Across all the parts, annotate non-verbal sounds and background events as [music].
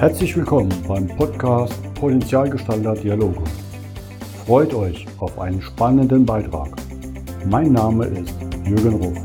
Herzlich willkommen beim Podcast Potenzialgestalter Dialoge. Freut euch auf einen spannenden Beitrag. Mein Name ist Jürgen Ruf.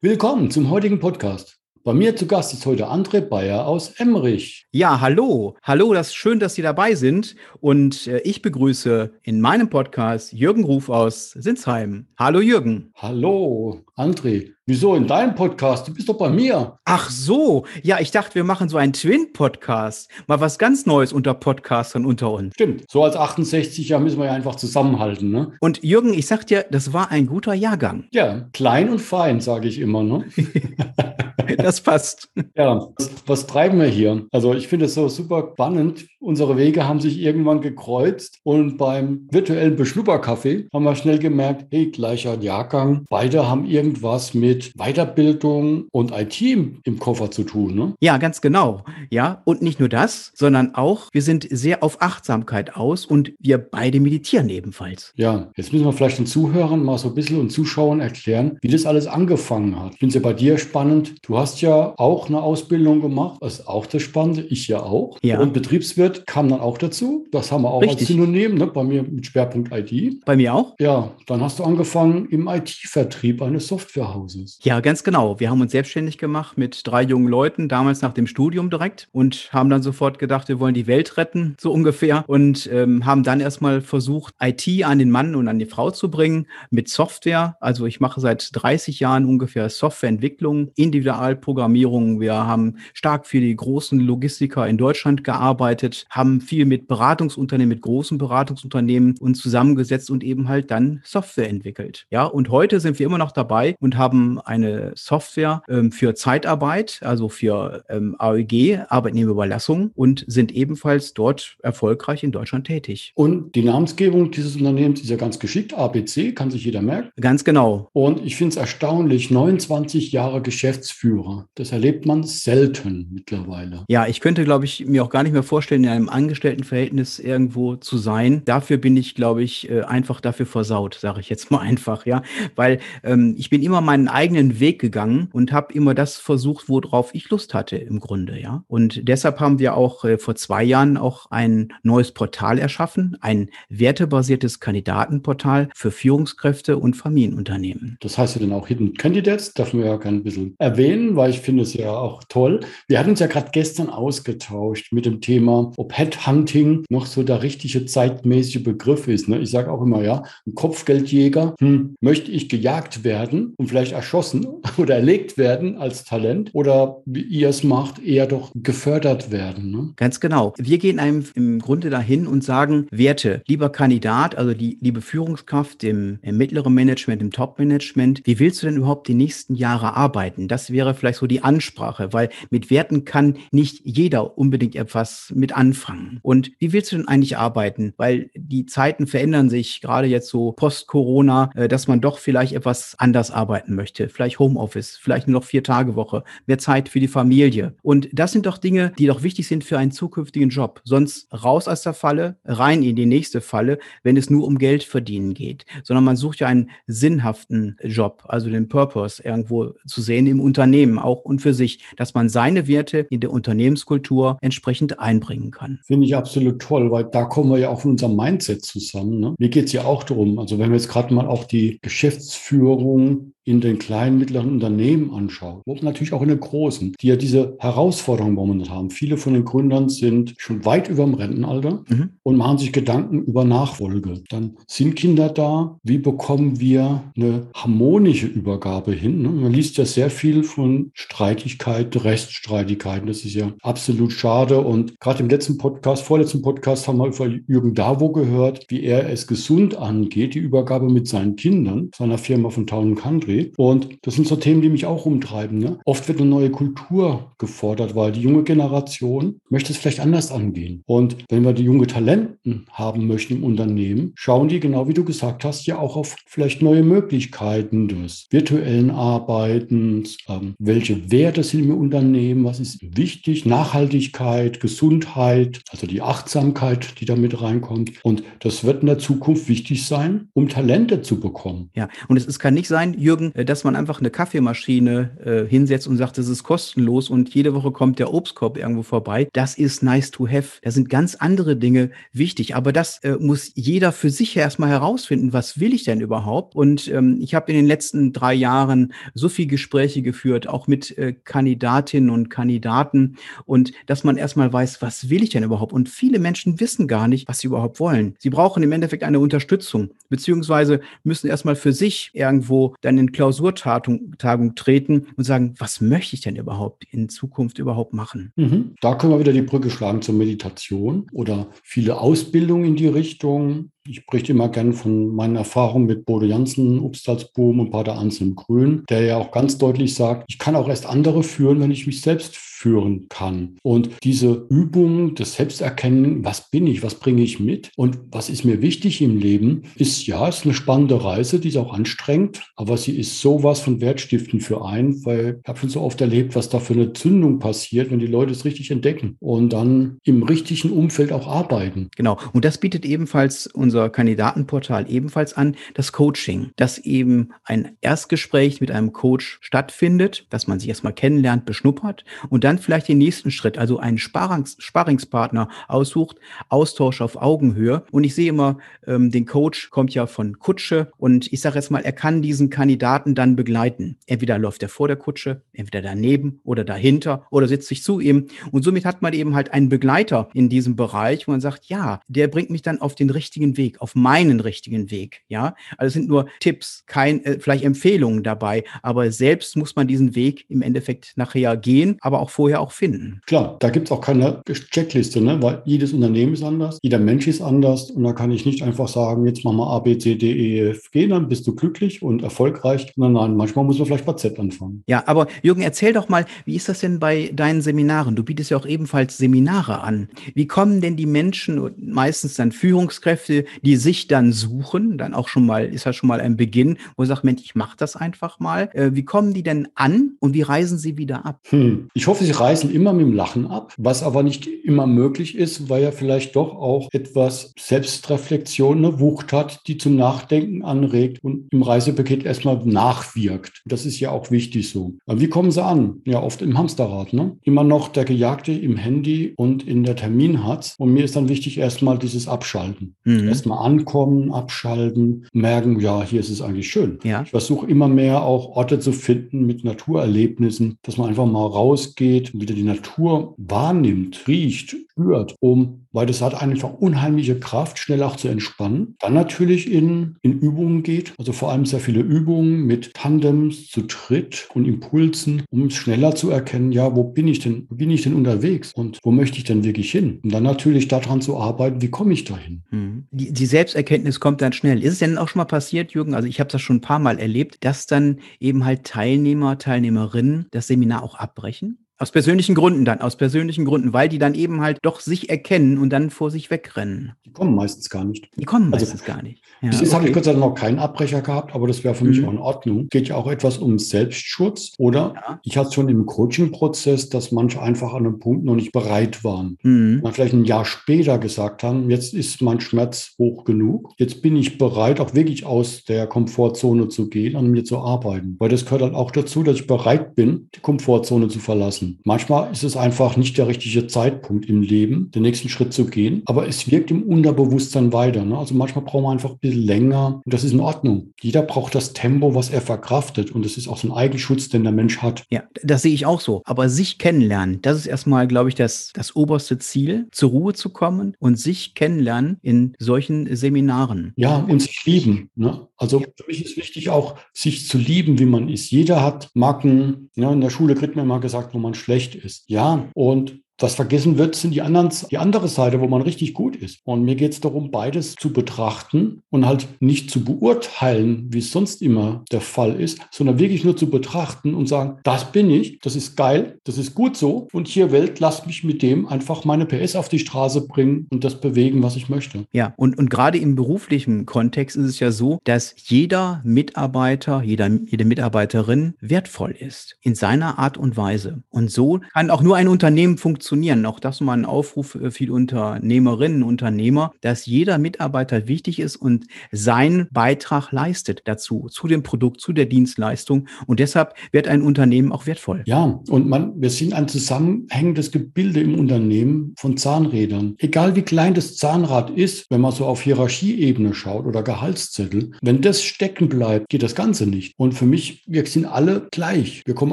Willkommen zum heutigen Podcast. Bei mir zu Gast ist heute André Bayer aus Emmerich. Ja, hallo. Hallo, das ist schön, dass Sie dabei sind. Und äh, ich begrüße in meinem Podcast Jürgen Ruf aus Sinsheim. Hallo, Jürgen. Hallo, André. Wieso in deinem Podcast? Du bist doch bei mir. Ach so. Ja, ich dachte, wir machen so einen Twin-Podcast. Mal was ganz Neues unter Podcastern unter uns. Stimmt. So als 68er müssen wir ja einfach zusammenhalten, ne? Und Jürgen, ich sag dir, das war ein guter Jahrgang. Ja, klein und fein, sage ich immer, ne? [laughs] [laughs] das passt. Ja, was, was, treiben wir hier? Also ich finde es so super spannend. Unsere Wege haben sich irgendwann gekreuzt und beim virtuellen Beschlupperkaffee haben wir schnell gemerkt, hey, gleicher Jahrgang. Beide haben irgendwas mit Weiterbildung und IT im, im Koffer zu tun, ne? Ja, ganz genau. Ja, und nicht nur das, sondern auch, wir sind sehr auf Achtsamkeit aus und wir beide meditieren ebenfalls. Ja, jetzt müssen wir vielleicht den Zuhörern mal so ein bisschen und Zuschauern erklären, wie das alles angefangen hat. Ich finde es ja bei dir spannend. Du hast ja auch eine Ausbildung gemacht, das ist auch das Spannende, ich ja auch. Ja. Und Betriebswirt kam dann auch dazu. Das haben wir auch Richtig. als Synonym, ne? bei mir mit Schwerpunkt IT. Bei mir auch? Ja, dann hast du angefangen im IT-Vertrieb eines Softwarehauses. Ja, ganz genau. Wir haben uns selbstständig gemacht mit drei jungen Leuten, damals nach dem Studium direkt und haben dann sofort gedacht, wir wollen die Welt retten, so ungefähr. Und ähm, haben dann erstmal versucht, IT an den Mann und an die Frau zu bringen mit Software. Also ich mache seit 30 Jahren ungefähr Softwareentwicklung, Individualprogrammierung. Wir haben stark für die großen Logistiker in Deutschland gearbeitet, haben viel mit Beratungsunternehmen, mit großen Beratungsunternehmen uns zusammengesetzt und eben halt dann Software entwickelt. Ja, und heute sind wir immer noch dabei und haben eine Software ähm, für Zeitarbeit, also für ähm, AEG, Arbeitnehmerüberlassung und sind ebenfalls dort erfolgreich in Deutschland tätig. Und die Namensgebung dieses Unternehmens ist ja ganz geschickt. ABC kann sich jeder merken. Ganz genau. Und ich finde es erstaunlich, 29 Jahre Geschäftsführer. Das erlebt man selten mittlerweile. Ja, ich könnte, glaube ich, mir auch gar nicht mehr vorstellen, in einem Angestelltenverhältnis irgendwo zu sein. Dafür bin ich, glaube ich, äh, einfach dafür versaut, sage ich jetzt mal [laughs] einfach, ja. Weil ähm, ich bin immer meinen eigenen Weg gegangen und habe immer das versucht, worauf ich Lust hatte im Grunde, ja. Und deshalb haben wir auch äh, vor zwei Jahren auch ein neues Portal erschaffen, ein wertebasiertes Kandidatenportal für Führungskräfte und Familienunternehmen. Das heißt ja dann auch Hidden Candidates, darf man ja gerne ein bisschen erwähnen, weil ich finde es ja auch toll. Wir hatten uns ja gerade gestern ausgetauscht mit dem Thema, ob Headhunting noch so der richtige zeitmäßige Begriff ist. Ne? Ich sage auch immer, ja, ein Kopfgeldjäger, hm, möchte ich gejagt werden und vielleicht erschossen [laughs] oder erlegt werden als Talent oder wie ihr es macht, eher doch gefördert werden. Ne? Ganz genau. Wir gehen einem im Grunde dahin und sagen, Werte, lieber Kandidat, also die liebe Führungskraft im, im mittleren Management, im Top-Management, wie willst du denn überhaupt die nächsten Jahre arbeiten? Das wäre vielleicht so die Ansprache, weil mit Werten kann nicht jeder unbedingt etwas mit anfangen. Und wie willst du denn eigentlich arbeiten? Weil die Zeiten verändern sich, gerade jetzt so post-Corona, äh, dass man doch vielleicht etwas anders arbeiten möchte. Vielleicht Homeoffice, vielleicht nur noch vier Tage Woche, mehr Zeit für die Familie. Und das sind doch Dinge, die doch wichtig sind für einen zukünftigen Job. Sonst raus aus der Falle, rein in die nächste Falle, wenn es nur um Geld verdienen geht. Sondern man sucht ja einen sinnhaften Job, also den Purpose irgendwo zu sehen im Unternehmen auch und für sich, dass man seine Werte in der Unternehmenskultur entsprechend einbringen kann. Finde ich absolut toll, weil da kommen wir ja auch von unserem Mindset zusammen. Ne? Mir geht es ja auch darum, also wenn wir jetzt gerade mal auch die Geschäftsführung to in den kleinen, mittleren Unternehmen anschaut, und natürlich auch in den großen, die ja diese Herausforderungen momentan haben. Viele von den Gründern sind schon weit über dem Rentenalter Mhm. und machen sich Gedanken über Nachfolge. Dann sind Kinder da. Wie bekommen wir eine harmonische Übergabe hin? ne? Man liest ja sehr viel von Streitigkeiten, Reststreitigkeiten. Das ist ja absolut schade. Und gerade im letzten Podcast, vorletzten Podcast haben wir über Jürgen Davo gehört, wie er es gesund angeht, die Übergabe mit seinen Kindern, seiner Firma von Town Country. André. Und das sind so Themen, die mich auch umtreiben. Ne? Oft wird eine neue Kultur gefordert, weil die junge Generation möchte es vielleicht anders angehen. Und wenn wir die junge Talenten haben möchten im Unternehmen, schauen die, genau wie du gesagt hast, ja auch auf vielleicht neue Möglichkeiten des virtuellen Arbeitens. Ähm, welche Werte sind im Unternehmen? Was ist wichtig? Nachhaltigkeit, Gesundheit, also die Achtsamkeit, die damit reinkommt. Und das wird in der Zukunft wichtig sein, um Talente zu bekommen. Ja, und es, es kann nicht sein, Jürgen, äh, dass man einfach eine Kaffeemaschine äh, hinsetzt und sagt, das ist kostenlos und jede Woche kommt der Obstkorb irgendwo vorbei. Das ist nice to have. Da sind ganz andere Dinge wichtig. Aber das äh, muss jeder für sich erstmal herausfinden. Was will ich denn überhaupt? Und ähm, ich habe in den letzten drei Jahren so viele Gespräche geführt, auch mit äh, Kandidatinnen und Kandidaten. Und dass man erstmal weiß, was will ich denn überhaupt? Und viele Menschen wissen gar nicht, was sie überhaupt wollen. Sie brauchen im Endeffekt eine Unterstützung, beziehungsweise müssen erstmal für sich irgendwo dann in Klausurtagung Tagung treten und sagen, was möchte ich denn überhaupt in Zukunft überhaupt machen? Mhm. Da können wir wieder die Brücke schlagen zur Meditation oder viele Ausbildungen in die Richtung. Ich berichte immer gern von meinen Erfahrungen mit Bodo Jansen, Upstalsboom und Pater Anselm Grün, der ja auch ganz deutlich sagt, ich kann auch erst andere führen, wenn ich mich selbst führen kann. Und diese Übung des Selbsterkennen, was bin ich, was bringe ich mit und was ist mir wichtig im Leben, ist ja, ist eine spannende Reise, die ist auch anstrengend, aber sie ist sowas von Wertstiften für einen, weil ich habe schon so oft erlebt, was da für eine Zündung passiert, wenn die Leute es richtig entdecken und dann im richtigen Umfeld auch arbeiten. Genau. Und das bietet ebenfalls unser Kandidatenportal ebenfalls an, das Coaching, dass eben ein Erstgespräch mit einem Coach stattfindet, dass man sich erstmal kennenlernt, beschnuppert und dann dann vielleicht den nächsten Schritt, also einen Sparrings, Sparringspartner aussucht, Austausch auf Augenhöhe. Und ich sehe immer, ähm, den Coach kommt ja von Kutsche und ich sage jetzt mal, er kann diesen Kandidaten dann begleiten. Entweder läuft er vor der Kutsche, entweder daneben oder dahinter oder sitzt sich zu ihm. Und somit hat man eben halt einen Begleiter in diesem Bereich, wo man sagt, ja, der bringt mich dann auf den richtigen Weg, auf meinen richtigen Weg. Ja, also es sind nur Tipps, kein, äh, vielleicht Empfehlungen dabei, aber selbst muss man diesen Weg im Endeffekt nachher gehen, aber auch vorher auch finden. Klar, da gibt es auch keine Checkliste, ne? weil jedes Unternehmen ist anders, jeder Mensch ist anders und da kann ich nicht einfach sagen, jetzt machen wir A, B, C, D, E, F, G, dann bist du glücklich und erfolgreich. Nein, nein, manchmal muss man vielleicht bei Z anfangen. Ja, aber Jürgen, erzähl doch mal, wie ist das denn bei deinen Seminaren? Du bietest ja auch ebenfalls Seminare an. Wie kommen denn die Menschen, meistens dann Führungskräfte, die sich dann suchen, dann auch schon mal, ist das schon mal ein Beginn, wo du sagst, Mensch, ich mache das einfach mal. Äh, wie kommen die denn an und wie reisen sie wieder ab? Hm. Ich hoffe, sie reißen immer mit dem Lachen ab, was aber nicht immer möglich ist, weil er vielleicht doch auch etwas Selbstreflexion, eine Wucht hat, die zum Nachdenken anregt und im Reisepaket erstmal nachwirkt. Das ist ja auch wichtig so. Aber wie kommen sie an? Ja, oft im Hamsterrad. Ne? Immer noch der Gejagte im Handy und in der Terminhatz. Und mir ist dann wichtig erstmal dieses Abschalten. Mhm. Erstmal ankommen, abschalten, merken, ja, hier ist es eigentlich schön. Ja. Ich versuche immer mehr auch Orte zu finden mit Naturerlebnissen, dass man einfach mal rausgeht, geht, wieder die Natur wahrnimmt, riecht, spürt, um, weil das hat einfach unheimliche Kraft, schnell auch zu entspannen. Dann natürlich in, in Übungen geht, also vor allem sehr viele Übungen mit Tandems, zu Tritt und Impulsen, um es schneller zu erkennen, ja, wo bin ich denn, wo bin ich denn unterwegs und wo möchte ich denn wirklich hin? Und dann natürlich daran zu arbeiten, wie komme ich dahin? Mhm. Die, die Selbsterkenntnis kommt dann schnell. Ist es denn auch schon mal passiert, Jürgen? Also ich habe das schon ein paar Mal erlebt, dass dann eben halt Teilnehmer, Teilnehmerinnen das Seminar auch abbrechen? Aus persönlichen Gründen dann, aus persönlichen Gründen, weil die dann eben halt doch sich erkennen und dann vor sich wegrennen. Die kommen meistens gar nicht. Die kommen also meistens also, gar nicht. Ja, bis jetzt okay. habe ich Gott sei Dank noch keinen Abbrecher gehabt, aber das wäre für mich mhm. auch in Ordnung. Geht ja auch etwas um Selbstschutz oder ja. ich hatte schon im Coaching-Prozess, dass manche einfach an einem Punkt noch nicht bereit waren. Mhm. Man vielleicht ein Jahr später gesagt haben, jetzt ist mein Schmerz hoch genug. Jetzt bin ich bereit, auch wirklich aus der Komfortzone zu gehen, an mir zu arbeiten. Weil das gehört halt auch dazu, dass ich bereit bin, die Komfortzone zu verlassen lassen. Manchmal ist es einfach nicht der richtige Zeitpunkt im Leben, den nächsten Schritt zu gehen, aber es wirkt im Unterbewusstsein weiter. Ne? Also manchmal braucht man einfach ein bisschen länger und das ist in Ordnung. Jeder braucht das Tempo, was er verkraftet und das ist auch so ein Eigenschutz, den der Mensch hat. Ja, das sehe ich auch so. Aber sich kennenlernen, das ist erstmal, glaube ich, das, das oberste Ziel, zur Ruhe zu kommen und sich kennenlernen in solchen Seminaren. Ja, und sich lieben. Ne? Also für mich ist wichtig auch, sich zu lieben, wie man ist. Jeder hat Macken. Ja, in der Schule kriegt man immer gesagt, wo man schlecht ist. Ja, und was vergessen wird, sind die anderen, die andere Seite, wo man richtig gut ist. Und mir geht es darum, beides zu betrachten und halt nicht zu beurteilen, wie es sonst immer der Fall ist, sondern wirklich nur zu betrachten und sagen, das bin ich, das ist geil, das ist gut so. Und hier Welt, lasst mich mit dem einfach meine PS auf die Straße bringen und das bewegen, was ich möchte. Ja, und, und gerade im beruflichen Kontext ist es ja so, dass jeder Mitarbeiter, jeder, jede Mitarbeiterin wertvoll ist in seiner Art und Weise. Und so kann auch nur ein Unternehmen funktionieren. Auch das mal ein Aufruf für viele Unternehmerinnen und Unternehmer, dass jeder Mitarbeiter wichtig ist und seinen Beitrag leistet dazu, zu dem Produkt, zu der Dienstleistung. Und deshalb wird ein Unternehmen auch wertvoll. Ja, und man, wir sind ein zusammenhängendes Gebilde im Unternehmen von Zahnrädern. Egal wie klein das Zahnrad ist, wenn man so auf Hierarchieebene schaut oder Gehaltszettel, wenn das stecken bleibt, geht das Ganze nicht. Und für mich, wir sind alle gleich. Wir kommen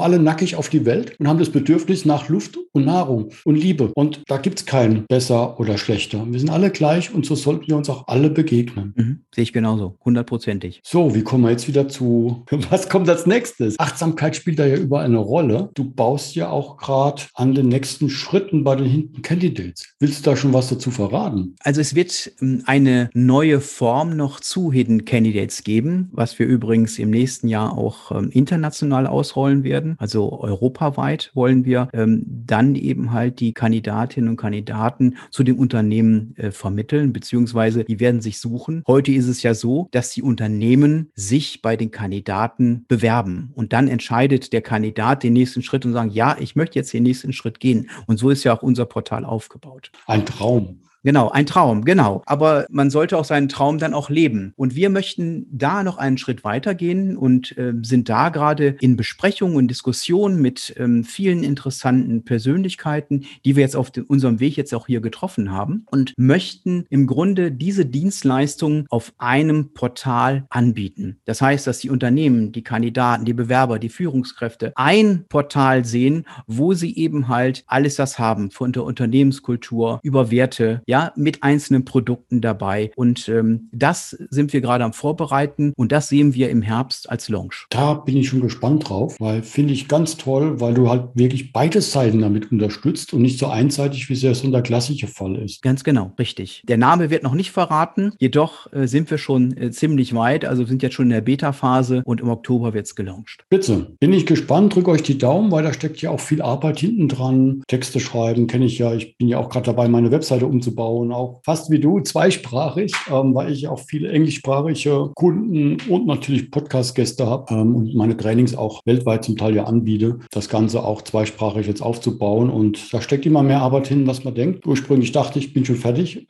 alle nackig auf die Welt und haben das Bedürfnis nach Luft und Nahrung und Liebe. Und da gibt es kein besser oder schlechter. Wir sind alle gleich und so sollten wir uns auch alle begegnen. Mhm, sehe ich genauso, hundertprozentig. So, wie kommen wir jetzt wieder zu, [laughs] was kommt als nächstes? Achtsamkeit spielt da ja überall eine Rolle. Du baust ja auch gerade an den nächsten Schritten bei den Hinten Candidates. Willst du da schon was dazu verraten? Also es wird ähm, eine neue Form noch zu Hidden Candidates geben, was wir übrigens im nächsten Jahr auch ähm, international ausrollen werden. Also europaweit wollen wir ähm, dann eben halt die Kandidatinnen und Kandidaten zu dem Unternehmen äh, vermitteln, beziehungsweise die werden sich suchen. Heute ist es ja so, dass die Unternehmen sich bei den Kandidaten bewerben und dann entscheidet der Kandidat den nächsten Schritt und sagen, ja, ich möchte jetzt den nächsten Schritt gehen. Und so ist ja auch unser Portal aufgebaut. Ein Traum. Genau, ein Traum, genau. Aber man sollte auch seinen Traum dann auch leben. Und wir möchten da noch einen Schritt weitergehen und äh, sind da gerade in Besprechungen und Diskussionen mit ähm, vielen interessanten Persönlichkeiten, die wir jetzt auf den, unserem Weg jetzt auch hier getroffen haben und möchten im Grunde diese Dienstleistungen auf einem Portal anbieten. Das heißt, dass die Unternehmen, die Kandidaten, die Bewerber, die Führungskräfte ein Portal sehen, wo sie eben halt alles das haben, von der Unternehmenskultur über Werte, ja, mit einzelnen Produkten dabei. Und ähm, das sind wir gerade am Vorbereiten und das sehen wir im Herbst als Launch. Da bin ich schon gespannt drauf, weil finde ich ganz toll, weil du halt wirklich beide Seiten damit unterstützt und nicht so einseitig, wie es ja so der klassische Fall ist. Ganz genau, richtig. Der Name wird noch nicht verraten, jedoch äh, sind wir schon äh, ziemlich weit, also sind jetzt schon in der Beta-Phase und im Oktober wird es gelauncht. Bitte, bin ich gespannt, drücke euch die Daumen, weil da steckt ja auch viel Arbeit hinten dran. Texte schreiben kenne ich ja, ich bin ja auch gerade dabei, meine Webseite umzubauen aufbauen, auch fast wie du, zweisprachig, ähm, weil ich auch viele englischsprachige Kunden und natürlich Podcast-Gäste habe ähm, und meine Trainings auch weltweit zum Teil ja anbiete, das Ganze auch zweisprachig jetzt aufzubauen. Und da steckt immer mehr Arbeit hin, was man denkt. Ursprünglich dachte ich, bin schon fertig.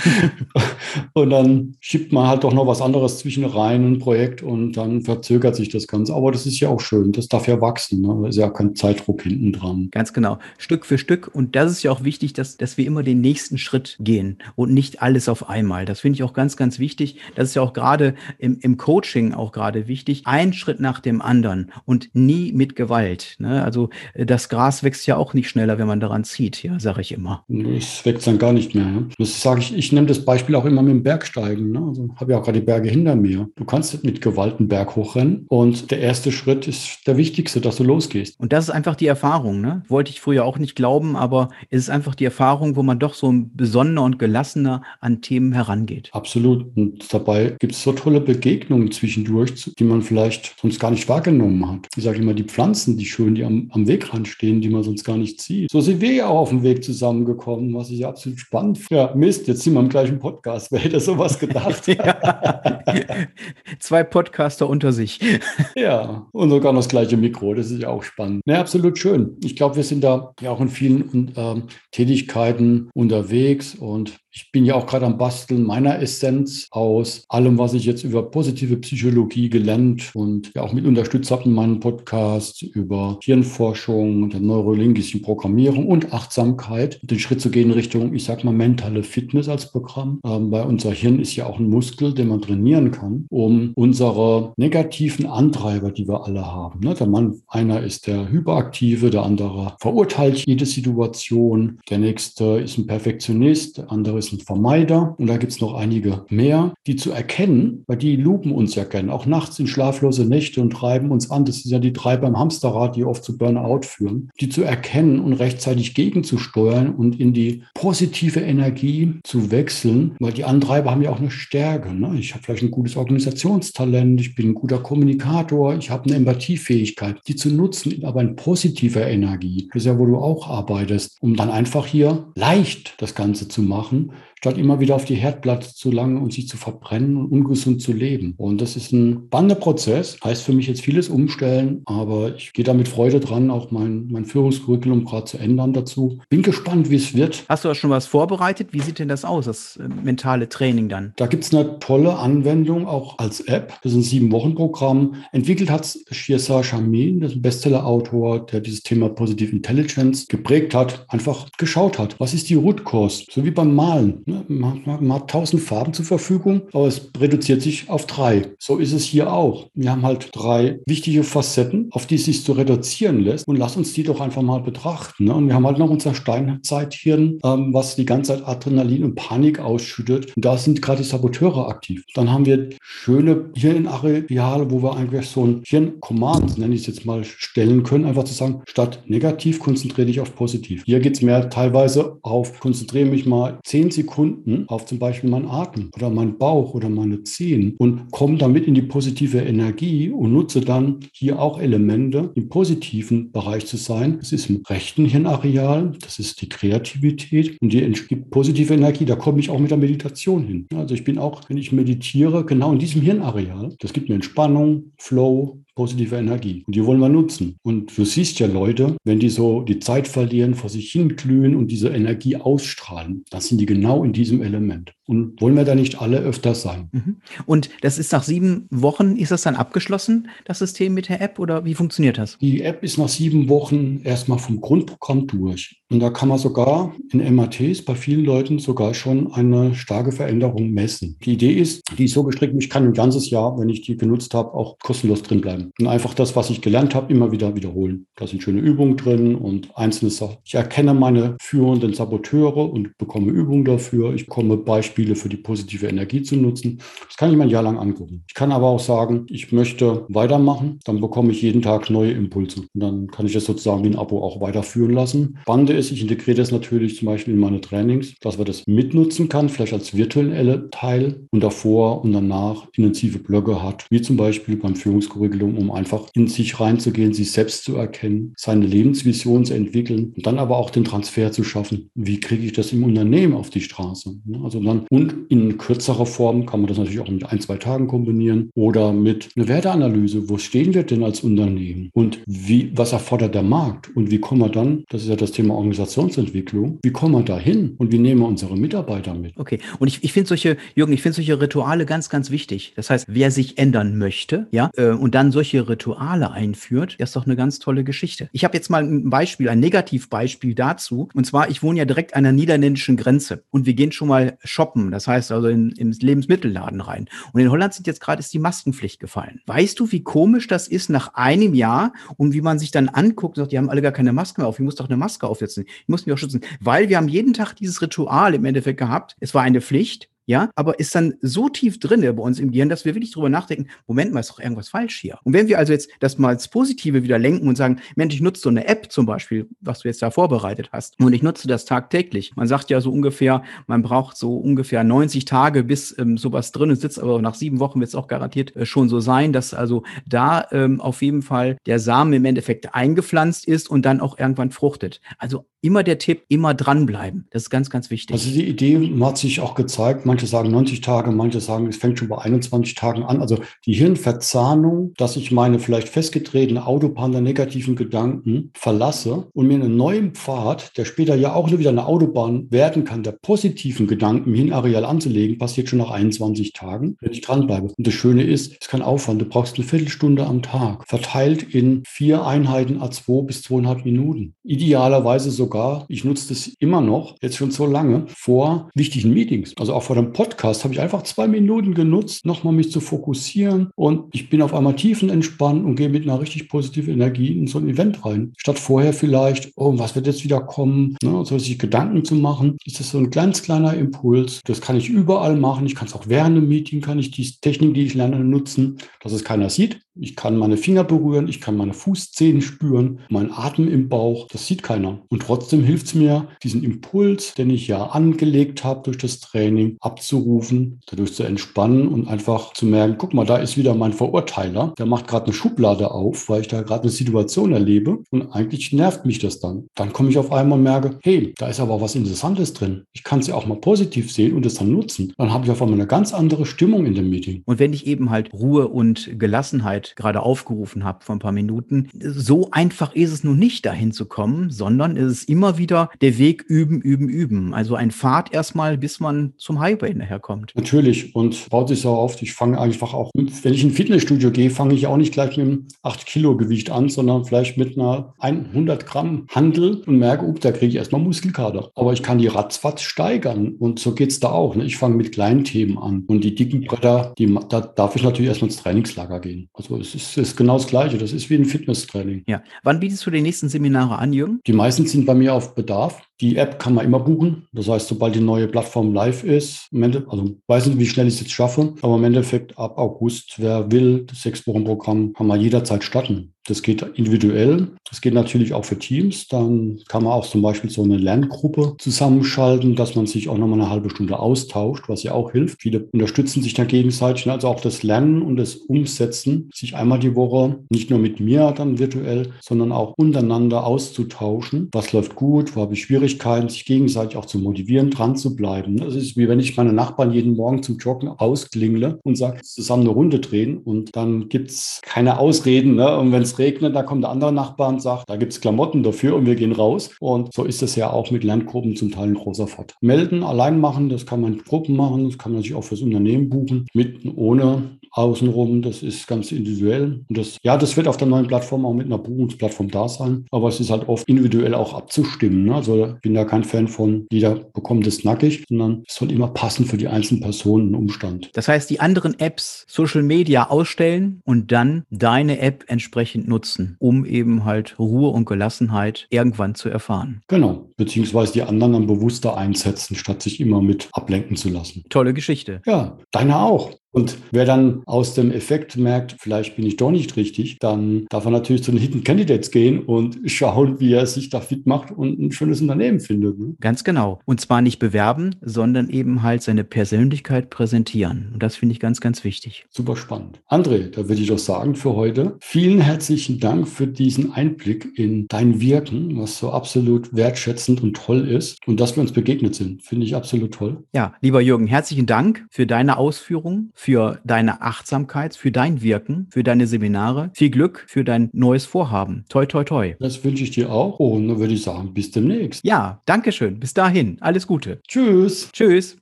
[laughs] und dann schiebt man halt doch noch was anderes zwischen rein, ein Projekt, und dann verzögert sich das Ganze. Aber das ist ja auch schön. Das darf ja wachsen. Ne? Ist ja kein Zeitdruck hinten dran. Ganz genau. Stück für Stück. Und das ist ja auch wichtig, dass, dass wir immer den nächsten Schritt gehen und nicht alles auf einmal. Das finde ich auch ganz, ganz wichtig. Das ist ja auch gerade im, im Coaching auch gerade wichtig. Ein Schritt nach dem anderen und nie mit Gewalt. Ne? Also äh, das Gras wächst ja auch nicht schneller, wenn man daran zieht, ja, sage ich immer. Es wächst dann gar nicht mehr. Ne? Das sage ich, ich nehme das Beispiel auch immer mit dem Bergsteigen. Ne? Also habe ja auch gerade die Berge hinter mir. Du kannst mit Gewalt einen Berg hochrennen und der erste Schritt ist der wichtigste, dass du losgehst. Und das ist einfach die Erfahrung. Ne? Wollte ich früher auch nicht glauben, aber es ist einfach die Erfahrung, wo man doch so ein besonnener und gelassener an Themen herangeht. Absolut. Und dabei gibt es so tolle Begegnungen zwischendurch, die man vielleicht sonst gar nicht wahrgenommen hat. Ich sage immer, die Pflanzen, die schön, die am, am Wegrand stehen, die man sonst gar nicht sieht. So sind wir ja auch auf dem Weg zusammengekommen, was ich absolut spannend finde. Ja, Mist, jetzt sind wir im gleichen Podcast. [laughs] Wer hätte sowas gedacht? [laughs] Zwei Podcaster unter sich. [laughs] ja, und sogar noch das gleiche Mikro. Das ist ja auch spannend. Ja, absolut schön. Ich glaube, wir sind da ja auch in vielen ähm, Tätigkeiten unterwegs und ich bin ja auch gerade am Basteln meiner Essenz aus allem, was ich jetzt über positive Psychologie gelernt und ja auch mit unterstützt habe in meinem Podcast über Hirnforschung, der neurolinguistischen Programmierung und Achtsamkeit, den Schritt zu gehen in Richtung, ich sag mal, mentale Fitness als Programm. Ähm, weil unser Hirn ist ja auch ein Muskel, den man trainieren kann, um unsere negativen Antreiber, die wir alle haben. Ne? Der Mann, einer ist der Hyperaktive, der andere verurteilt jede Situation, der nächste ist ein Perfektionist Perfektionist, der andere ist ein Vermeider und da gibt es noch einige mehr, die zu erkennen, weil die lupen uns ja gerne, auch nachts in schlaflose Nächte und treiben uns an. Das sind ja die drei beim Hamsterrad, die oft zu Burnout führen. Die zu erkennen und rechtzeitig gegenzusteuern und in die positive Energie zu wechseln, weil die Antreiber haben ja auch eine Stärke. Ne? Ich habe vielleicht ein gutes Organisationstalent, ich bin ein guter Kommunikator, ich habe eine Empathiefähigkeit, die zu nutzen, aber in positiver Energie. Das ist ja, wo du auch arbeitest, um dann einfach hier leicht das Ganze zu machen, statt immer wieder auf die Herdplatte zu langen und sich zu verbrennen und ungesund zu leben. Und das ist ein spannender Prozess, heißt für mich jetzt vieles umstellen, aber ich gehe da mit Freude dran, auch mein, mein Führungscurriculum gerade zu ändern dazu. Bin gespannt, wie es wird. Hast du da schon was vorbereitet? Wie sieht denn das aus, das äh, mentale Training dann? Da gibt es eine tolle Anwendung, auch als App. Das ist ein Sieben-Wochen-Programm. Entwickelt hat es Shirsar Shamin, das ist ein Bestseller-Autor, der dieses Thema Positive Intelligence geprägt hat, einfach geschaut hat. Was ist die Root Cause? So wie beim Malen. Ne? Man, hat tausend Farben zur Verfügung, aber es reduziert sich auf drei. So ist es hier auch. Wir haben halt drei wichtige Facetten, auf die es sich so reduzieren lässt. Und lass uns die doch einfach mal betrachten. Ne? Und wir haben halt noch unser Steinzeithirn, ähm, was die ganze Zeit Adrenalin und Panik ausschüttet. Und da sind gerade die Saboteure aktiv. Dann haben wir schöne Hirnareale, wo wir eigentlich so ein Hirn-Command, nenne ich es jetzt mal, stellen können. Einfach zu sagen, statt negativ konzentriere dich auf positiv. Hier geht es mehr teilweise auf, konzentriere mich mal zehn Sekunden Sekunden auf zum Beispiel meinen Atem oder meinen Bauch oder meine Zehen und komme damit in die positive Energie und nutze dann hier auch Elemente im positiven Bereich zu sein. Das ist im rechten Hirnareal, das ist die Kreativität und die positive Energie. Da komme ich auch mit der Meditation hin. Also ich bin auch, wenn ich meditiere, genau in diesem Hirnareal. Das gibt mir Entspannung, Flow, positive Energie. Und die wollen wir nutzen. Und du siehst ja Leute, wenn die so die Zeit verlieren, vor sich hin glühen und diese Energie ausstrahlen, dann sind die genau in diesem Element. Und wollen wir da nicht alle öfters sein? Mhm. Und das ist nach sieben Wochen, ist das dann abgeschlossen, das System mit der App, oder wie funktioniert das? Die App ist nach sieben Wochen erstmal vom Grundprogramm durch. Und da kann man sogar in MATs bei vielen Leuten sogar schon eine starke Veränderung messen. Die Idee ist, die ist so gestrickt, ich kann ein ganzes Jahr, wenn ich die genutzt habe, auch kostenlos drin bleiben. Und einfach das, was ich gelernt habe, immer wieder wiederholen. Da sind schöne Übungen drin und einzelne Sachen. Ich erkenne meine führenden Saboteure und bekomme Übungen dafür. Ich bekomme Beispiele Beispiele für die positive Energie zu nutzen. Das kann ich mir ein Jahr lang angucken. Ich kann aber auch sagen, ich möchte weitermachen, dann bekomme ich jeden Tag neue Impulse. Und dann kann ich das sozusagen wie ein Abo auch weiterführen lassen. Bande ist, ich integriere das natürlich zum Beispiel in meine Trainings, dass man das mitnutzen kann, vielleicht als virtuellen Teil und davor und danach intensive Blöcke hat, wie zum Beispiel beim Führungskurriculum, um einfach in sich reinzugehen, sich selbst zu erkennen, seine Lebensvision zu entwickeln und dann aber auch den Transfer zu schaffen. Wie kriege ich das im Unternehmen auf die Straße? Also dann und in kürzerer Form kann man das natürlich auch mit ein, zwei Tagen kombinieren oder mit einer Werteanalyse. Wo stehen wir denn als Unternehmen? Und wie, was erfordert der Markt? Und wie kommen wir dann, das ist ja das Thema Organisationsentwicklung, wie kommen wir da hin? Und wie nehmen wir unsere Mitarbeiter mit? Okay. Und ich, ich finde solche, Jürgen, ich finde solche Rituale ganz, ganz wichtig. Das heißt, wer sich ändern möchte, ja, äh, und dann solche Rituale einführt, das ist doch eine ganz tolle Geschichte. Ich habe jetzt mal ein Beispiel, ein Negativbeispiel dazu. Und zwar, ich wohne ja direkt an der niederländischen Grenze und wir gehen schon mal shoppen shoppen, das heißt also in, ins Lebensmittelladen rein. Und in Holland sind jetzt gerade ist die Maskenpflicht gefallen. Weißt du, wie komisch das ist nach einem Jahr und wie man sich dann anguckt und sagt, die haben alle gar keine Maske mehr auf, ich muss doch eine Maske aufsetzen, ich muss mich auch schützen, weil wir haben jeden Tag dieses Ritual im Endeffekt gehabt. Es war eine Pflicht, ja, aber ist dann so tief drin bei uns im Gehirn, dass wir wirklich drüber nachdenken, Moment mal, ist doch irgendwas falsch hier. Und wenn wir also jetzt das mal als Positive wieder lenken und sagen, Mensch, ich nutze so eine App zum Beispiel, was du jetzt da vorbereitet hast, und ich nutze das tagtäglich. Man sagt ja so ungefähr, man braucht so ungefähr 90 Tage, bis ähm, sowas drin sitzt, aber nach sieben Wochen wird es auch garantiert äh, schon so sein, dass also da ähm, auf jeden Fall der Samen im Endeffekt eingepflanzt ist und dann auch irgendwann fruchtet. Also immer der Tipp, immer dranbleiben. Das ist ganz, ganz wichtig. Also die Idee hat sich auch gezeigt, man Manche sagen 90 Tage, manche sagen, es fängt schon bei 21 Tagen an. Also die Hirnverzahnung, dass ich meine vielleicht festgetretene Autobahn der negativen Gedanken verlasse und mir einen neuen Pfad, der später ja auch nur wieder eine Autobahn werden kann, der positiven Gedanken im Hirnareal anzulegen, passiert schon nach 21 Tagen, wenn ich dranbleibe. Und das Schöne ist, es ist kein Aufwand. Du brauchst eine Viertelstunde am Tag, verteilt in vier Einheiten a zwei bis zweieinhalb Minuten. Idealerweise sogar, ich nutze das immer noch, jetzt schon so lange, vor wichtigen Meetings, also auch vor dem beim Podcast habe ich einfach zwei Minuten genutzt, nochmal mich zu fokussieren und ich bin auf einmal tiefenentspannt und gehe mit einer richtig positiven Energie in so ein Event rein. Statt vorher vielleicht, oh, was wird jetzt wieder kommen, ne, so sich Gedanken zu machen, ist das so ein ganz kleiner Impuls. Das kann ich überall machen. Ich kann es auch während einem Meeting, kann ich die Technik, die ich lerne, nutzen, dass es keiner sieht. Ich kann meine Finger berühren, ich kann meine Fußzehen spüren, meinen Atem im Bauch, das sieht keiner. Und trotzdem hilft es mir, diesen Impuls, den ich ja angelegt habe durch das Training, abzurufen, dadurch zu entspannen und einfach zu merken, guck mal, da ist wieder mein Verurteiler, der macht gerade eine Schublade auf, weil ich da gerade eine Situation erlebe und eigentlich nervt mich das dann. Dann komme ich auf einmal und merke, hey, da ist aber was Interessantes drin. Ich kann es ja auch mal positiv sehen und es dann nutzen. Dann habe ich auf einmal eine ganz andere Stimmung in dem Meeting. Und wenn ich eben halt Ruhe und Gelassenheit gerade aufgerufen habe vor ein paar Minuten. So einfach ist es nun nicht, dahin zu kommen, sondern es ist immer wieder der Weg üben, üben, üben. Also ein Pfad erstmal, bis man zum Highway nachher kommt. Natürlich und baut sich so auf. Ich fange einfach auch, wenn ich in ein Fitnessstudio gehe, fange ich auch nicht gleich mit einem 8 Kilo Gewicht an, sondern vielleicht mit einer 100 Gramm Handel und merke, up, da kriege ich erstmal Muskelkater. Aber ich kann die ratzfatz steigern und so geht es da auch. Ne? Ich fange mit kleinen Themen an und die dicken Bretter, die, da darf ich natürlich erstmal ins Trainingslager gehen. Also es ist, ist, genau das Gleiche. Das ist wie ein Fitnesstraining. Ja. Wann bietest du die nächsten Seminare an, Jürgen? Die meisten sind bei mir auf Bedarf. Die App kann man immer buchen. Das heißt, sobald die neue Plattform live ist, also weiß nicht, wie schnell ich es jetzt schaffe, aber im Endeffekt ab August, wer will, das sechs Wochen Programm kann man jederzeit starten. Das geht individuell. Das geht natürlich auch für Teams. Dann kann man auch zum Beispiel so eine Lerngruppe zusammenschalten, dass man sich auch nochmal eine halbe Stunde austauscht, was ja auch hilft. Viele unterstützen sich dann gegenseitig. Also auch das Lernen und das Umsetzen, sich einmal die Woche nicht nur mit mir dann virtuell, sondern auch untereinander auszutauschen. Was läuft gut? Wo habe ich Schwierigkeiten? Sich gegenseitig auch zu motivieren, dran zu bleiben. Das ist wie wenn ich meine Nachbarn jeden Morgen zum Joggen ausklingle und sage, zusammen eine Runde drehen und dann gibt es keine Ausreden. Ne? Und wenn es regnet, da kommt der andere Nachbar und sagt, da gibt es Klamotten dafür und wir gehen raus. Und so ist es ja auch mit Lerngruppen zum Teil ein großer Vorteil. Melden, allein machen, das kann man in Gruppen machen, das kann man sich auch fürs Unternehmen buchen, mit und ohne außenrum. Das ist ganz individuell. Und das, ja, das wird auf der neuen Plattform auch mit einer Buchungsplattform da sein. Aber es ist halt oft individuell auch abzustimmen. Ne? Also ich bin da kein Fan von, jeder bekommt es nackig, sondern es soll immer passen für die einzelnen Personen und Umstand. Das heißt, die anderen Apps, Social Media ausstellen und dann deine App entsprechend nutzen, um eben halt Ruhe und Gelassenheit irgendwann zu erfahren. Genau. Beziehungsweise die anderen dann bewusster einsetzen, statt sich immer mit ablenken zu lassen. Tolle Geschichte. Ja, deine auch. Und wer dann aus dem Effekt merkt, vielleicht bin ich doch nicht richtig, dann darf er natürlich zu den Hidden Candidates gehen und schauen, wie er sich da fit macht und ein schönes Unternehmen findet. Ne? Ganz genau. Und zwar nicht bewerben, sondern eben halt seine Persönlichkeit präsentieren. Und das finde ich ganz, ganz wichtig. Super spannend. André, da würde ich doch sagen für heute, vielen herzlichen Dank für diesen Einblick in dein Wirken, was so absolut wertschätzend und toll ist. Und dass wir uns begegnet sind, finde ich absolut toll. Ja, lieber Jürgen, herzlichen Dank für deine Ausführungen für deine Achtsamkeit, für dein Wirken, für deine Seminare. Viel Glück für dein neues Vorhaben. Toi, toi, toi. Das wünsche ich dir auch und dann würde ich sagen, bis demnächst. Ja, danke schön. Bis dahin. Alles Gute. Tschüss. Tschüss.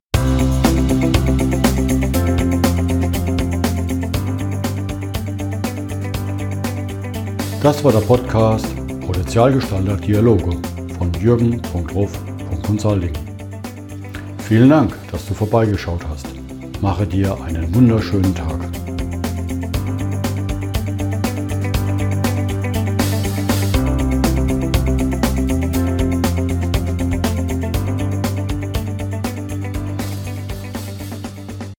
Das war der Podcast Potenzialgestalter Dialoge von jürgen.ruf.consulting. Vielen Dank, dass du vorbeigeschaut hast. Mache dir einen wunderschönen Tag.